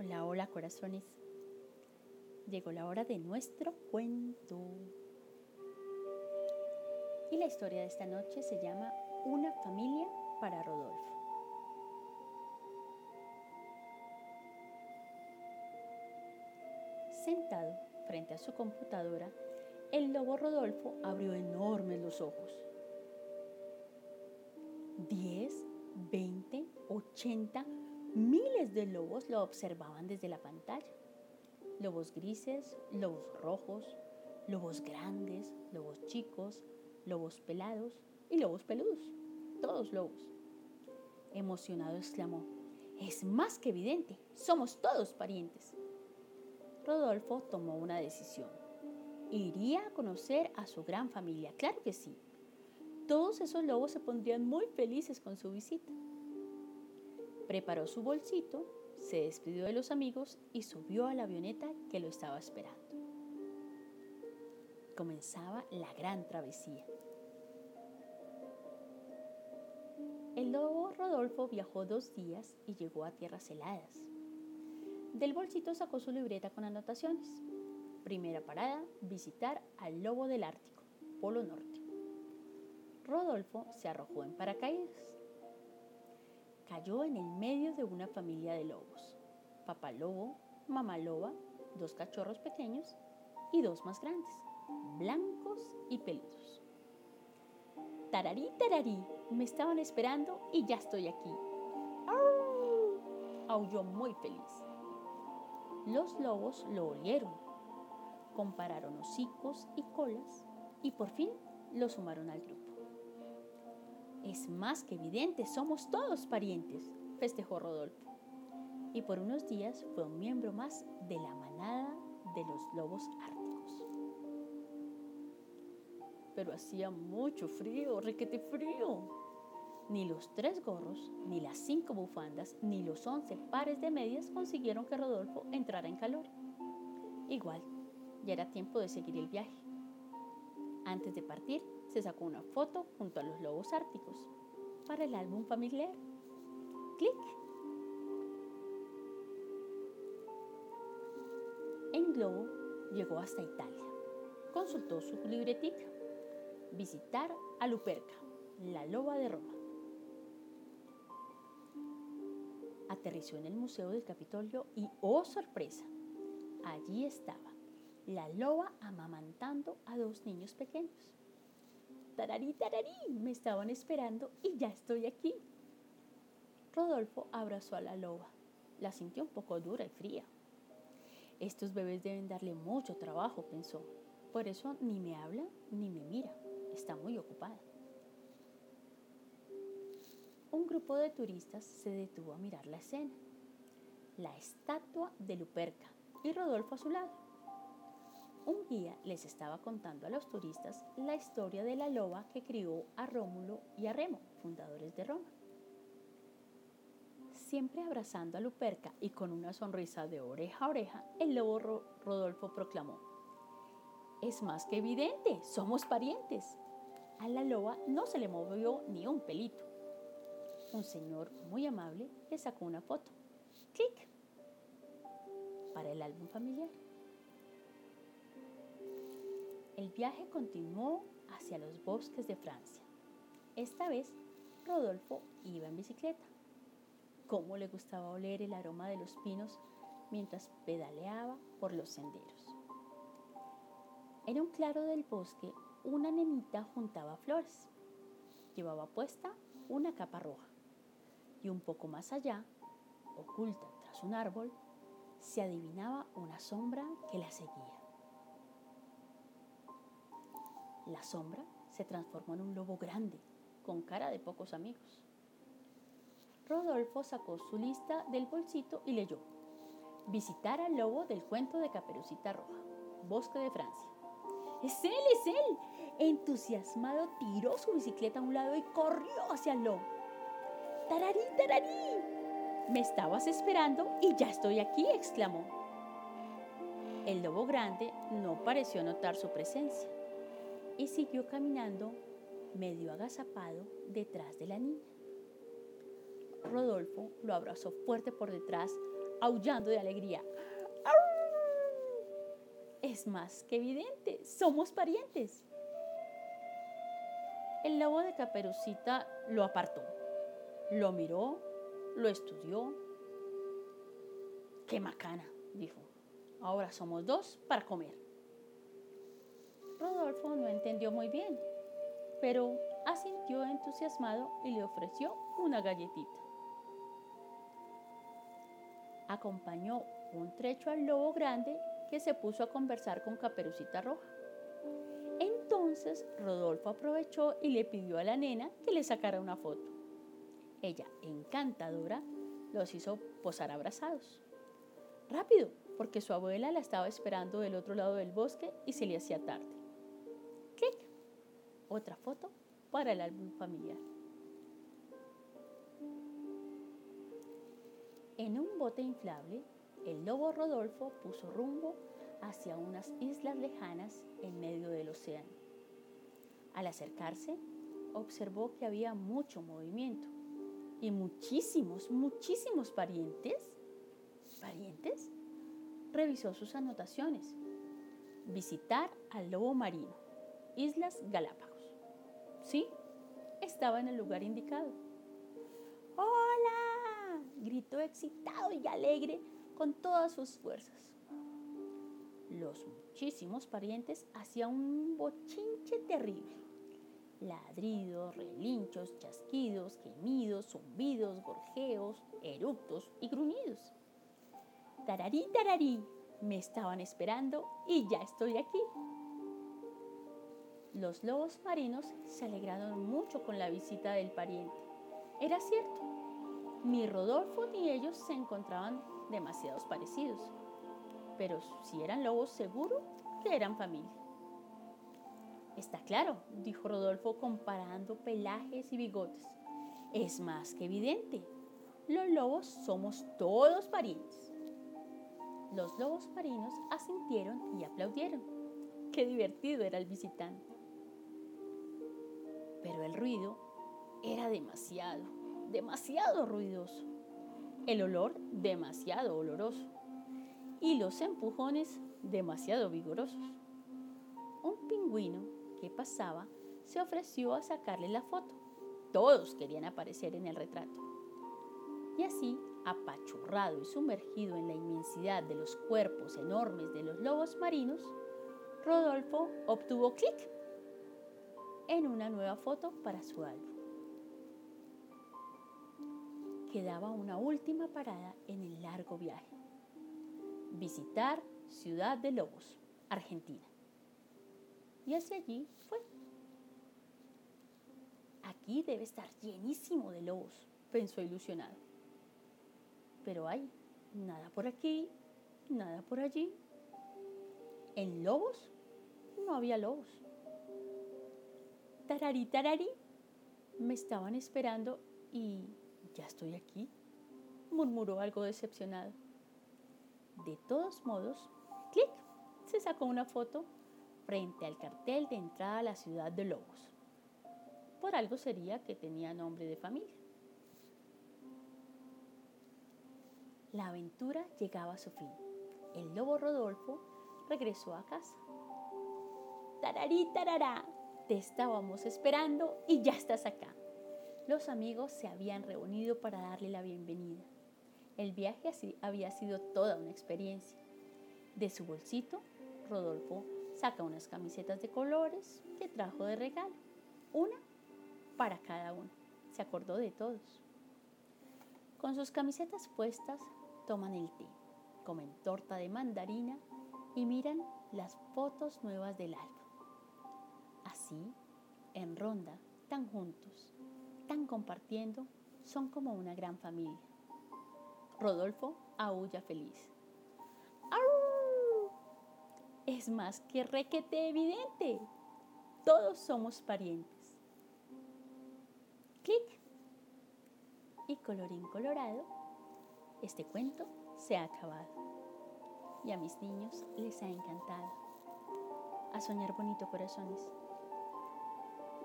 Hola, hola corazones. Llegó la hora de nuestro cuento. Y la historia de esta noche se llama Una familia para Rodolfo. Sentado frente a su computadora, el lobo Rodolfo abrió enormes los ojos. 10, 20, 80, miles de lobos lo observaban desde la pantalla. Lobos grises, lobos rojos, lobos grandes, lobos chicos, lobos pelados y lobos peludos. Todos lobos. Emocionado exclamó, es más que evidente, somos todos parientes. Rodolfo tomó una decisión. Iría a conocer a su gran familia, claro que sí. Todos esos lobos se pondrían muy felices con su visita. Preparó su bolsito, se despidió de los amigos y subió a la avioneta que lo estaba esperando. Comenzaba la gran travesía. El lobo Rodolfo viajó dos días y llegó a tierras heladas. Del bolsito sacó su libreta con anotaciones. Primera parada, visitar al lobo del Ártico, Polo Norte. Rodolfo se arrojó en paracaídas. Cayó en el medio de una familia de lobos. Papá lobo, mamá loba, dos cachorros pequeños y dos más grandes, blancos y peludos. Tararí, tararí, me estaban esperando y ya estoy aquí. Aulló muy feliz. Los lobos lo olieron, compararon hocicos y colas y por fin lo sumaron al grupo. Es más que evidente, somos todos parientes, festejó Rodolfo. Y por unos días fue un miembro más de la manada de los lobos árticos. Pero hacía mucho frío, requete frío. Ni los tres gorros, ni las cinco bufandas, ni los once pares de medias consiguieron que Rodolfo entrara en calor. Igual, ya era tiempo de seguir el viaje. Antes de partir, se sacó una foto junto a los lobos árticos para el álbum familiar. Clic. En globo llegó hasta Italia. Consultó su libretica. Visitar a Luperca, la loba de Roma. Aterrizó en el Museo del Capitolio y, oh sorpresa, allí estaba la loba amamantando a dos niños pequeños. Tararí, tararí, me estaban esperando y ya estoy aquí. Rodolfo abrazó a la loba. La sintió un poco dura y fría. Estos bebés deben darle mucho trabajo, pensó. Por eso ni me habla ni me mira. Está muy ocupada. Un grupo de turistas se detuvo a mirar la escena. La estatua de Luperca y Rodolfo a su lado un guía les estaba contando a los turistas la historia de la loba que crió a Rómulo y a Remo, fundadores de Roma. Siempre abrazando a Luperca y con una sonrisa de oreja a oreja, el lobo Rodolfo proclamó, Es más que evidente, somos parientes. A la loba no se le movió ni un pelito. Un señor muy amable le sacó una foto. ¡Clic! Para el álbum familiar. El viaje continuó hacia los bosques de Francia. Esta vez, Rodolfo iba en bicicleta. Cómo le gustaba oler el aroma de los pinos mientras pedaleaba por los senderos. En un claro del bosque, una nenita juntaba flores. Llevaba puesta una capa roja y un poco más allá, oculta tras un árbol, se adivinaba una sombra que la seguía. La sombra se transformó en un lobo grande, con cara de pocos amigos. Rodolfo sacó su lista del bolsito y leyó. Visitar al lobo del cuento de Caperucita Roja, Bosque de Francia. ¡Es él, es él! Entusiasmado tiró su bicicleta a un lado y corrió hacia el lobo. ¡Tararí, tararí! Me estabas esperando y ya estoy aquí, exclamó. El lobo grande no pareció notar su presencia y siguió caminando medio agazapado detrás de la niña. Rodolfo lo abrazó fuerte por detrás, aullando de alegría. Es más que evidente, somos parientes. El lobo de Caperucita lo apartó, lo miró, lo estudió. ¡Qué macana! dijo. Ahora somos dos para comer. Rodolfo no entendió muy bien, pero asintió entusiasmado y le ofreció una galletita. Acompañó un trecho al lobo grande que se puso a conversar con Caperucita Roja. Entonces Rodolfo aprovechó y le pidió a la nena que le sacara una foto. Ella, encantadora, los hizo posar abrazados. Rápido, porque su abuela la estaba esperando del otro lado del bosque y se le hacía tarde. ¡Clic! Otra foto para el álbum familiar. En un bote inflable, el lobo Rodolfo puso rumbo hacia unas islas lejanas en medio del océano. Al acercarse, observó que había mucho movimiento y muchísimos, muchísimos parientes. ¿Parientes? Revisó sus anotaciones. Visitar al lobo marino, Islas Galápagos. Sí, estaba en el lugar indicado. ¡Hola! gritó excitado y alegre con todas sus fuerzas. Los muchísimos parientes hacían un bochinche terrible. Ladridos, relinchos, chasquidos, gemidos, zumbidos, gorjeos, eructos y gruñidos. Tararí, tararí, me estaban esperando y ya estoy aquí. Los lobos marinos se alegraron mucho con la visita del pariente. Era cierto, ni Rodolfo ni ellos se encontraban demasiados parecidos, pero si eran lobos seguro que eran familia. Está claro, dijo Rodolfo comparando pelajes y bigotes. Es más que evidente, los lobos somos todos parientes. Los lobos marinos asintieron y aplaudieron. Qué divertido era el visitante. Pero el ruido era demasiado, demasiado ruidoso. El olor demasiado oloroso. Y los empujones demasiado vigorosos. Un pingüino que pasaba se ofreció a sacarle la foto. Todos querían aparecer en el retrato. Y así, apachurrado y sumergido en la inmensidad de los cuerpos enormes de los lobos marinos, Rodolfo obtuvo clic en una nueva foto para su álbum. Quedaba una última parada en el largo viaje. Visitar Ciudad de Lobos, Argentina. Y hacia allí fue. Aquí debe estar llenísimo de lobos, pensó ilusionado. Pero hay nada por aquí, nada por allí. En lobos no había lobos. Tararí, tararí, me estaban esperando y ya estoy aquí, murmuró algo decepcionado. De todos modos, clic, se sacó una foto frente al cartel de entrada a la ciudad de Lobos. Por algo sería que tenía nombre de familia. La aventura llegaba a su fin. El lobo Rodolfo regresó a casa. Tararí, tarará, te estábamos esperando y ya estás acá. Los amigos se habían reunido para darle la bienvenida. El viaje así había sido toda una experiencia. De su bolsito, Rodolfo saca unas camisetas de colores que trajo de regalo, una para cada uno. Se acordó de todos. Con sus camisetas puestas, toman el té, comen torta de mandarina y miran las fotos nuevas del álbum. Así, en ronda, tan juntos, tan compartiendo, son como una gran familia. Rodolfo aúlla feliz. ¡Au! Es más que requete evidente. Todos somos parientes. Clic. Y colorín colorado, este cuento se ha acabado. Y a mis niños les ha encantado. A soñar bonito corazones.